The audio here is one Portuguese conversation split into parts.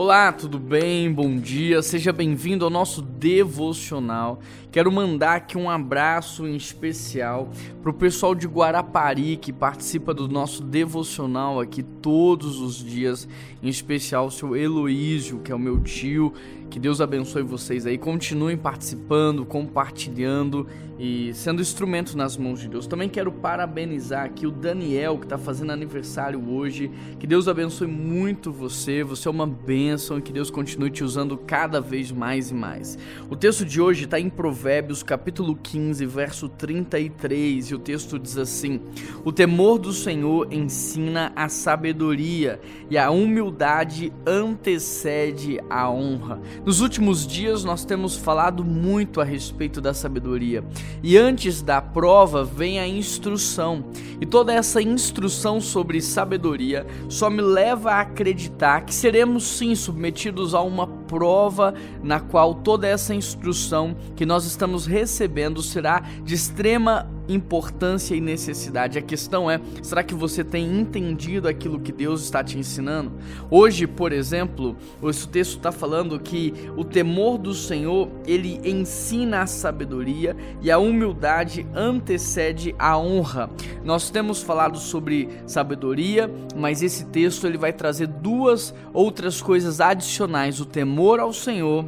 Olá, tudo bem? Bom dia, seja bem-vindo ao nosso devocional. Quero mandar aqui um abraço em especial para o pessoal de Guarapari que participa do nosso devocional aqui todos os dias, em especial o seu Heloísio, que é o meu tio. Que Deus abençoe vocês aí, continuem participando, compartilhando e sendo instrumento nas mãos de Deus. Também quero parabenizar aqui o Daniel, que está fazendo aniversário hoje. Que Deus abençoe muito você, você é uma bênção e que Deus continue te usando cada vez mais e mais. O texto de hoje está em Provérbios, capítulo 15, verso 33, e o texto diz assim: O temor do Senhor ensina a sabedoria, e a humildade antecede a honra. Nos últimos dias nós temos falado muito a respeito da sabedoria. E antes da prova vem a instrução. E toda essa instrução sobre sabedoria só me leva a acreditar que seremos sim submetidos a uma prova na qual toda essa instrução que nós estamos recebendo será de extrema importância e necessidade. A questão é: será que você tem entendido aquilo que Deus está te ensinando? Hoje, por exemplo, esse texto está falando que o temor do Senhor ele ensina a sabedoria e a humildade antecede a honra. Nós temos falado sobre sabedoria, mas esse texto ele vai trazer duas outras coisas adicionais: o temor ao Senhor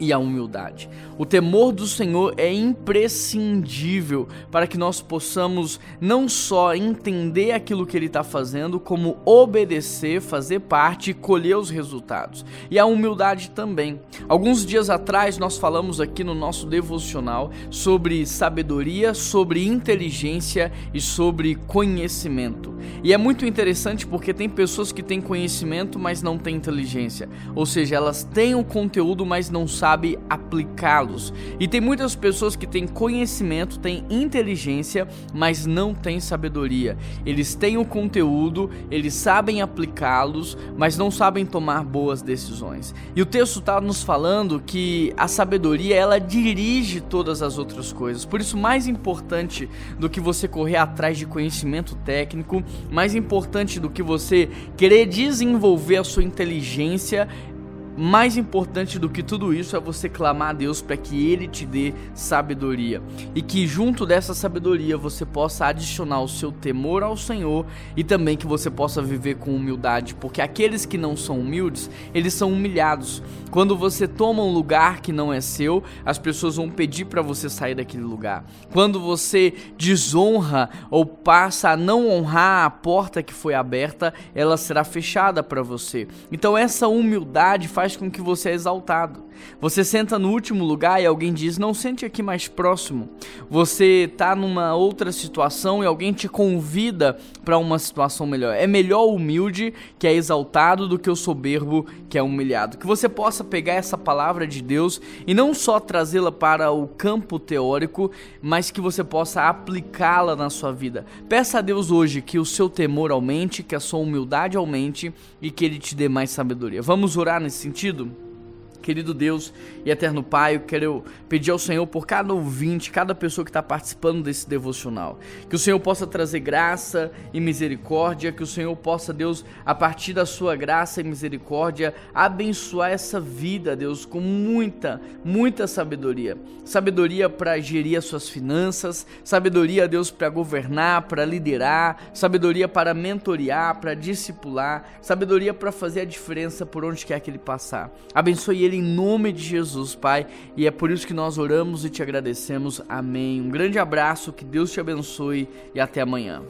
e a humildade. O temor do Senhor é imprescindível para que nós possamos não só entender aquilo que Ele está fazendo, como obedecer, fazer parte e colher os resultados. E a humildade também. Alguns dias atrás nós falamos aqui no nosso devocional sobre sabedoria, sobre inteligência e sobre conhecimento. E é muito interessante porque tem pessoas que têm conhecimento, mas não têm inteligência. Ou seja, elas têm o conteúdo, mas não sabem aplicá-los. E tem muitas pessoas que têm conhecimento, têm inteligência, mas não têm sabedoria. Eles têm o conteúdo, eles sabem aplicá-los, mas não sabem tomar boas decisões. E o texto está nos falando que a sabedoria ela dirige todas as outras coisas. Por isso, mais importante do que você correr atrás de conhecimento técnico, mais importante do que você querer desenvolver a sua inteligência mais importante do que tudo isso é você clamar a Deus para que Ele te dê sabedoria e que junto dessa sabedoria você possa adicionar o seu temor ao Senhor e também que você possa viver com humildade, porque aqueles que não são humildes, eles são humilhados. Quando você toma um lugar que não é seu, as pessoas vão pedir para você sair daquele lugar. Quando você desonra ou passa a não honrar a porta que foi aberta, ela será fechada para você. Então essa humildade faz faz com que você é exaltado. Você senta no último lugar e alguém diz: Não sente aqui mais próximo. Você está numa outra situação e alguém te convida para uma situação melhor. É melhor o humilde que é exaltado do que o soberbo que é humilhado. Que você possa pegar essa palavra de Deus e não só trazê-la para o campo teórico, mas que você possa aplicá-la na sua vida. Peça a Deus hoje que o seu temor aumente, que a sua humildade aumente e que Ele te dê mais sabedoria. Vamos orar nesse sentido? Querido Deus e eterno Pai, eu quero pedir ao Senhor por cada ouvinte, cada pessoa que está participando desse devocional. Que o Senhor possa trazer graça e misericórdia, que o Senhor possa, Deus, a partir da sua graça e misericórdia, abençoar essa vida, Deus, com muita, muita sabedoria. Sabedoria para gerir as suas finanças, sabedoria, Deus, para governar, para liderar, sabedoria para mentorear, para discipular, sabedoria para fazer a diferença por onde quer que ele passar. Abençoe ele em nome de Jesus, Pai. E é por isso que nós oramos e te agradecemos. Amém. Um grande abraço, que Deus te abençoe e até amanhã.